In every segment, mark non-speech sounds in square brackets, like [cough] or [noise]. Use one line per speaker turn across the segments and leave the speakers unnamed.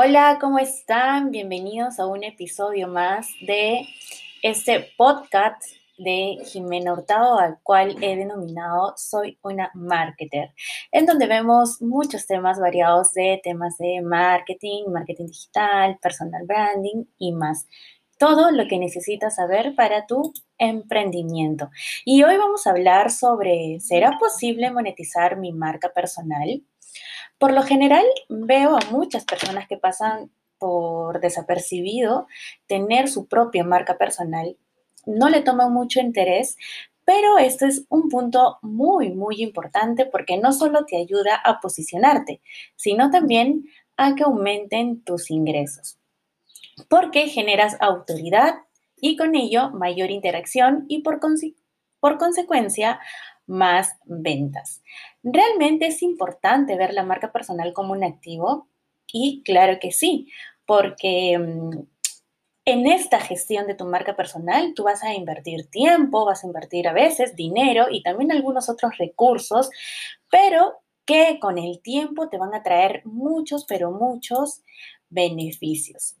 Hola, ¿cómo están? Bienvenidos a un episodio más de este podcast de Jimena Hurtado, al cual he denominado Soy una marketer, en donde vemos muchos temas variados de temas de marketing, marketing digital, personal branding y más. Todo lo que necesitas saber para tu emprendimiento. Y hoy vamos a hablar sobre, ¿será posible monetizar mi marca personal? Por lo general veo a muchas personas que pasan por desapercibido tener su propia marca personal. No le toman mucho interés, pero este es un punto muy, muy importante porque no solo te ayuda a posicionarte, sino también a que aumenten tus ingresos. Porque generas autoridad y con ello mayor interacción y por, por consecuencia más ventas. ¿Realmente es importante ver la marca personal como un activo? Y claro que sí, porque mm, en esta gestión de tu marca personal tú vas a invertir tiempo, vas a invertir a veces dinero y también algunos otros recursos, pero que con el tiempo te van a traer muchos, pero muchos beneficios.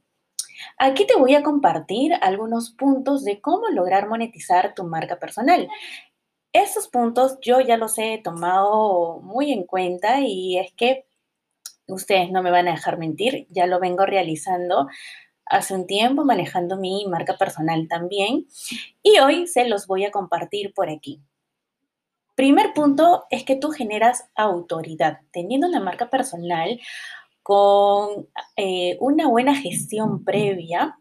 Aquí te voy a compartir algunos puntos de cómo lograr monetizar tu marca personal. Estos puntos yo ya los he tomado muy en cuenta y es que ustedes no me van a dejar mentir, ya lo vengo realizando hace un tiempo, manejando mi marca personal también y hoy se los voy a compartir por aquí. Primer punto es que tú generas autoridad. Teniendo una marca personal con eh, una buena gestión previa,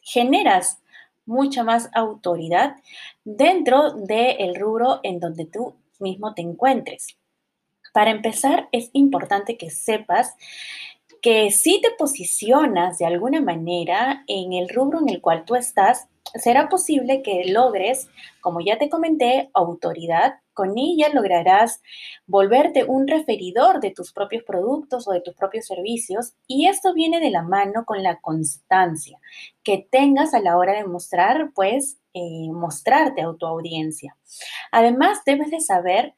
generas mucha más autoridad dentro del rubro en donde tú mismo te encuentres. Para empezar, es importante que sepas que si te posicionas de alguna manera en el rubro en el cual tú estás, será posible que logres, como ya te comenté, autoridad. Con ella lograrás volverte un referidor de tus propios productos o de tus propios servicios y esto viene de la mano con la constancia que tengas a la hora de mostrar, pues, eh, mostrarte a tu audiencia. Además, debes de saber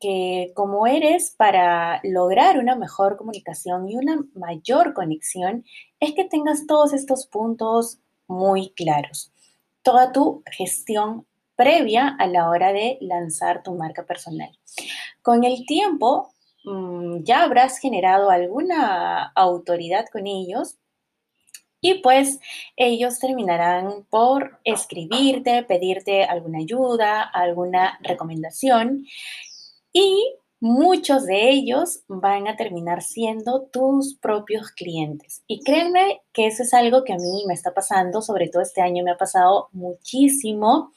que como eres para lograr una mejor comunicación y una mayor conexión, es que tengas todos estos puntos muy claros toda tu gestión previa a la hora de lanzar tu marca personal. Con el tiempo, mm, ya habrás generado alguna autoridad con ellos y pues ellos terminarán por escribirte, pedirte alguna ayuda, alguna recomendación y muchos de ellos van a terminar siendo tus propios clientes. Y créanme que eso es algo que a mí me está pasando, sobre todo este año me ha pasado muchísimo.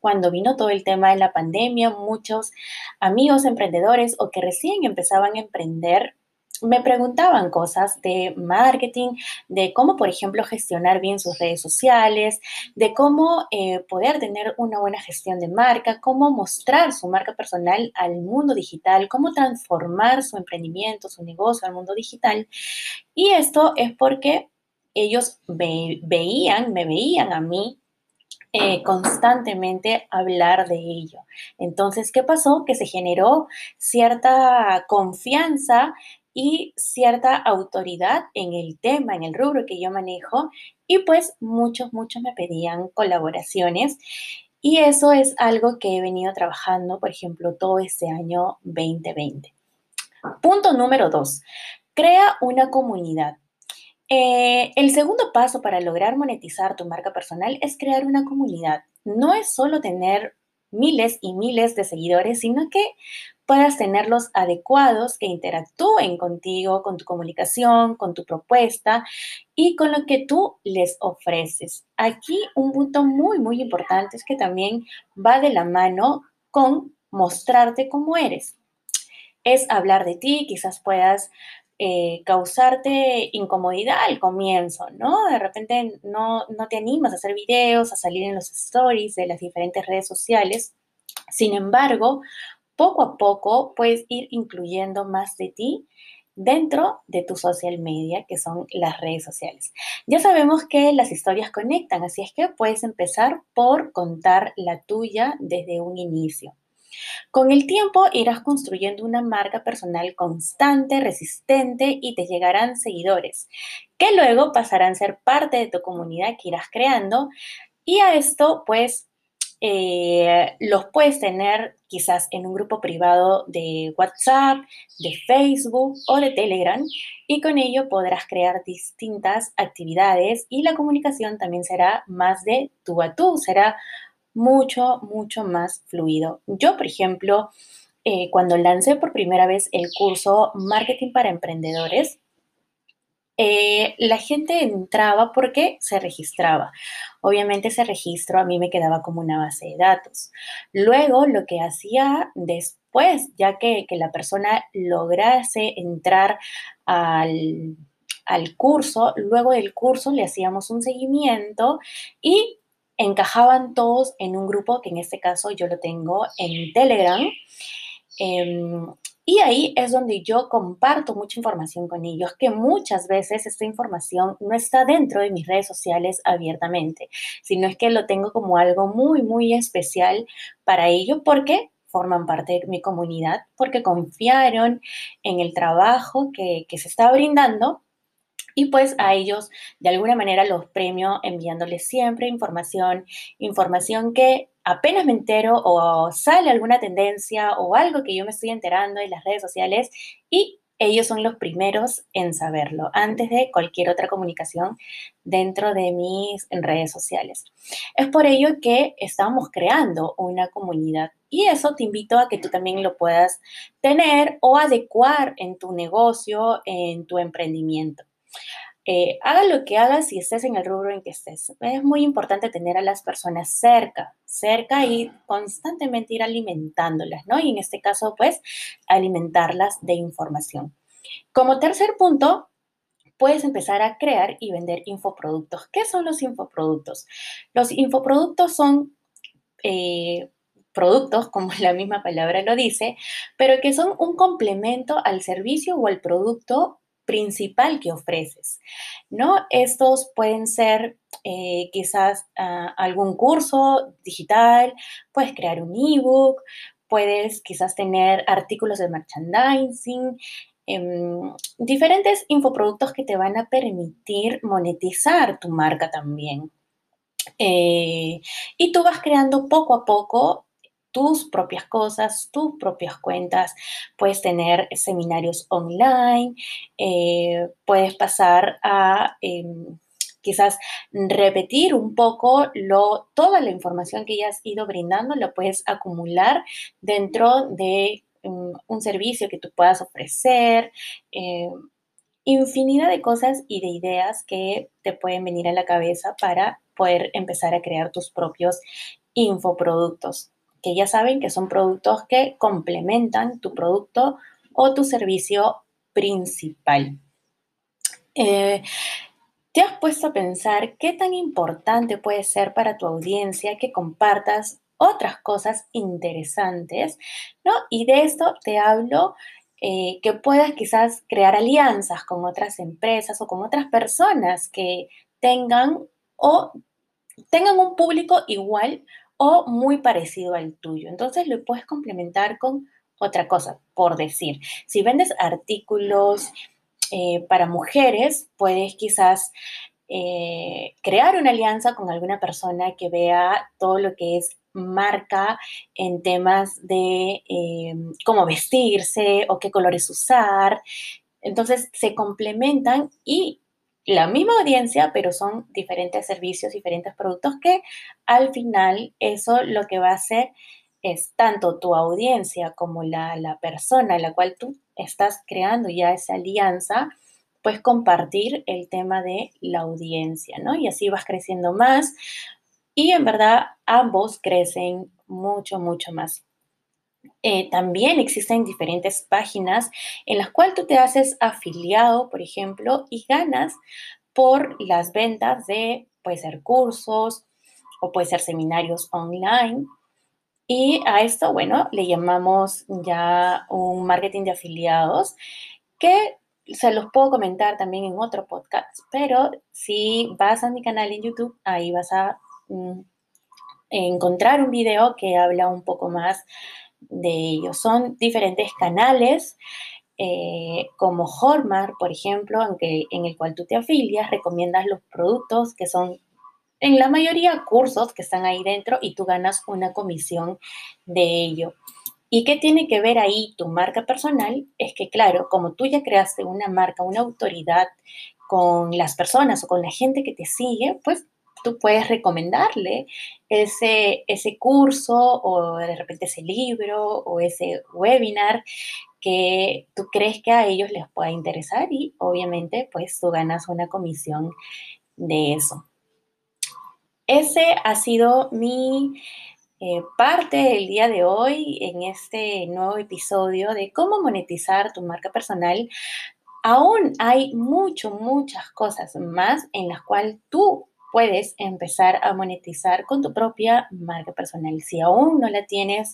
Cuando vino todo el tema de la pandemia, muchos amigos emprendedores o que recién empezaban a emprender me preguntaban cosas de marketing, de cómo, por ejemplo, gestionar bien sus redes sociales, de cómo eh, poder tener una buena gestión de marca, cómo mostrar su marca personal al mundo digital, cómo transformar su emprendimiento, su negocio al mundo digital. Y esto es porque ellos veían, me veían a mí eh, constantemente hablar de ello. Entonces, ¿qué pasó? Que se generó cierta confianza y cierta autoridad en el tema, en el rubro que yo manejo. Y pues muchos, muchos me pedían colaboraciones. Y eso es algo que he venido trabajando, por ejemplo, todo este año 2020. Punto número dos, crea una comunidad. Eh, el segundo paso para lograr monetizar tu marca personal es crear una comunidad. No es solo tener miles y miles de seguidores, sino que puedas tenerlos adecuados, que interactúen contigo, con tu comunicación, con tu propuesta y con lo que tú les ofreces. Aquí un punto muy, muy importante es que también va de la mano con mostrarte cómo eres. Es hablar de ti, quizás puedas eh, causarte incomodidad al comienzo, ¿no? De repente no, no te animas a hacer videos, a salir en los stories de las diferentes redes sociales. Sin embargo, poco a poco puedes ir incluyendo más de ti dentro de tu social media, que son las redes sociales. Ya sabemos que las historias conectan, así es que puedes empezar por contar la tuya desde un inicio. Con el tiempo irás construyendo una marca personal constante, resistente y te llegarán seguidores, que luego pasarán a ser parte de tu comunidad que irás creando. Y a esto, pues, eh, los puedes tener quizás en un grupo privado de WhatsApp, de Facebook o de Telegram y con ello podrás crear distintas actividades y la comunicación también será más de tú a tú, será mucho, mucho más fluido. Yo, por ejemplo, eh, cuando lancé por primera vez el curso Marketing para Emprendedores, eh, la gente entraba porque se registraba. Obviamente ese registro a mí me quedaba como una base de datos. Luego lo que hacía después, ya que, la persona lograse entrar al, al curso, luego del curso le hacíamos un seguimiento y encajaban todos en un grupo que en este caso yo lo tengo en Telegram. Em, y ahí es donde yo comparto mucha información con ellos, que muchas veces esta información no está dentro de mis redes sociales abiertamente, sino es que lo tengo como algo muy, muy especial para ellos porque forman parte de mi comunidad, porque confiaron en el trabajo que, que se está brindando y pues a ellos de alguna manera los premio enviándoles siempre información, información que apenas me entero o sale alguna tendencia o algo que yo me estoy enterando en las redes sociales y ellos son los primeros en saberlo antes de cualquier otra comunicación dentro de mis redes sociales. Es por ello que estamos creando una comunidad y eso te invito a que tú también lo puedas tener o adecuar en tu negocio, en tu emprendimiento. Eh, haga lo que hagas si estés en el rubro en que estés. Es muy importante tener a las personas cerca, cerca y constantemente ir alimentándolas, ¿no? Y en este caso, pues, alimentarlas de información. Como tercer punto, puedes empezar a crear y vender infoproductos. ¿Qué son los infoproductos? Los infoproductos son eh, productos, como [laughs] la misma palabra lo dice, pero que son un complemento al servicio o al producto principal que ofreces, ¿no? Estos pueden ser eh, quizás ah, algún curso digital, puedes crear un ebook, puedes quizás tener artículos de merchandising, em, diferentes infoproductos que te van a permitir monetizar tu marca también. Eh, y tú vas creando poco a poco tus propias cosas, tus propias cuentas. Puedes tener seminarios online, eh, puedes pasar a em, quizás repetir un poco toda la información que ya has ido brindando, lo puedes acumular dentro de um, un servicio que tú puedas ofrecer. Eh, infinidad de cosas y de ideas que te pueden venir a la cabeza para poder empezar a crear tus propios infoproductos que ya saben que son productos que complementan tu producto o tu servicio principal. Eh, ¿Te has puesto a pensar qué tan importante puede ser para tu audiencia que compartas otras cosas interesantes? ¿no? Y de esto te hablo eh, que puedas quizás crear alianzas con otras empresas o con otras personas que tengan o tengan un público igual o muy parecido al tuyo. Entonces lo puedes complementar con otra cosa, por decir. Si vendes artículos eh, para mujeres, puedes quizás eh, crear una alianza con alguna persona que vea todo lo que es marca en temas de eh, cómo vestirse o qué colores usar. Entonces se complementan y la misma audiencia, pero son diferentes servicios, diferentes productos que al final eso lo que va a hacer es tanto tu audiencia como la, la persona a la cual tú estás creando ya esa alianza, pues compartir el tema de la audiencia, ¿no? Y así vas creciendo más y en verdad ambos crecen mucho, mucho más. Eh, también existen diferentes páginas en las cuales tú te haces afiliado, por ejemplo, y ganas por las ventas de, puede ser cursos o puede ser seminarios online. Y a esto, bueno, le llamamos ya un marketing de afiliados que se los puedo comentar también en otro podcast, pero si vas a mi canal en YouTube, ahí vas a mm, encontrar un video que habla un poco más de ellos. Son diferentes canales eh, como Hallmark, por ejemplo, en, en el cual tú te afilias, recomiendas los productos que son en la mayoría cursos que están ahí dentro y tú ganas una comisión de ello. ¿Y qué tiene que ver ahí tu marca personal? Es que, claro, como tú ya creaste una marca, una autoridad con las personas o con la gente que te sigue, pues tú puedes recomendarle ese, ese curso o de repente ese libro o ese webinar que tú crees que a ellos les pueda interesar y obviamente pues tú ganas una comisión de eso. Ese ha sido mi eh, parte del día de hoy en este nuevo episodio de cómo monetizar tu marca personal. Aún hay mucho, muchas cosas más en las cuales tú puedes empezar a monetizar con tu propia marca personal. Si aún no la tienes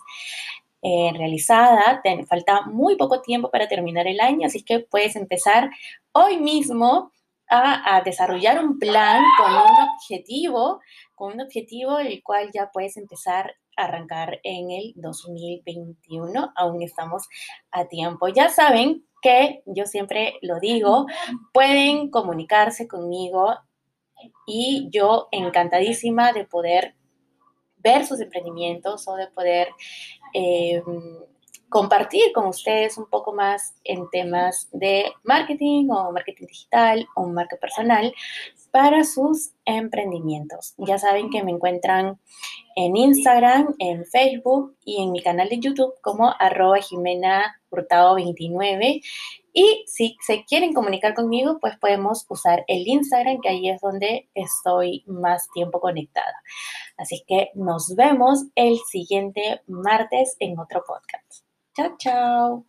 eh, realizada, te falta muy poco tiempo para terminar el año, así que puedes empezar hoy mismo a, desarrollar un plan con un objetivo, con un objetivo el cual ya puedes empezar a arrancar en el 2021. Aún estamos a tiempo. Ya saben que yo siempre lo digo, pueden comunicarse conmigo y yo encantadísima de poder ver sus emprendimientos o de poder eh, compartir con ustedes un poco más en temas de marketing o marketing digital o marca personal para sus emprendimientos. Ya saben que me encuentran en Instagram, en Facebook y en mi canal de YouTube como arroba Jimena Hurtado 29. Y si se quieren comunicar conmigo, pues podemos usar el Instagram, que ahí es donde estoy más tiempo conectada. Así que nos vemos el siguiente martes en otro podcast. Chao, chao.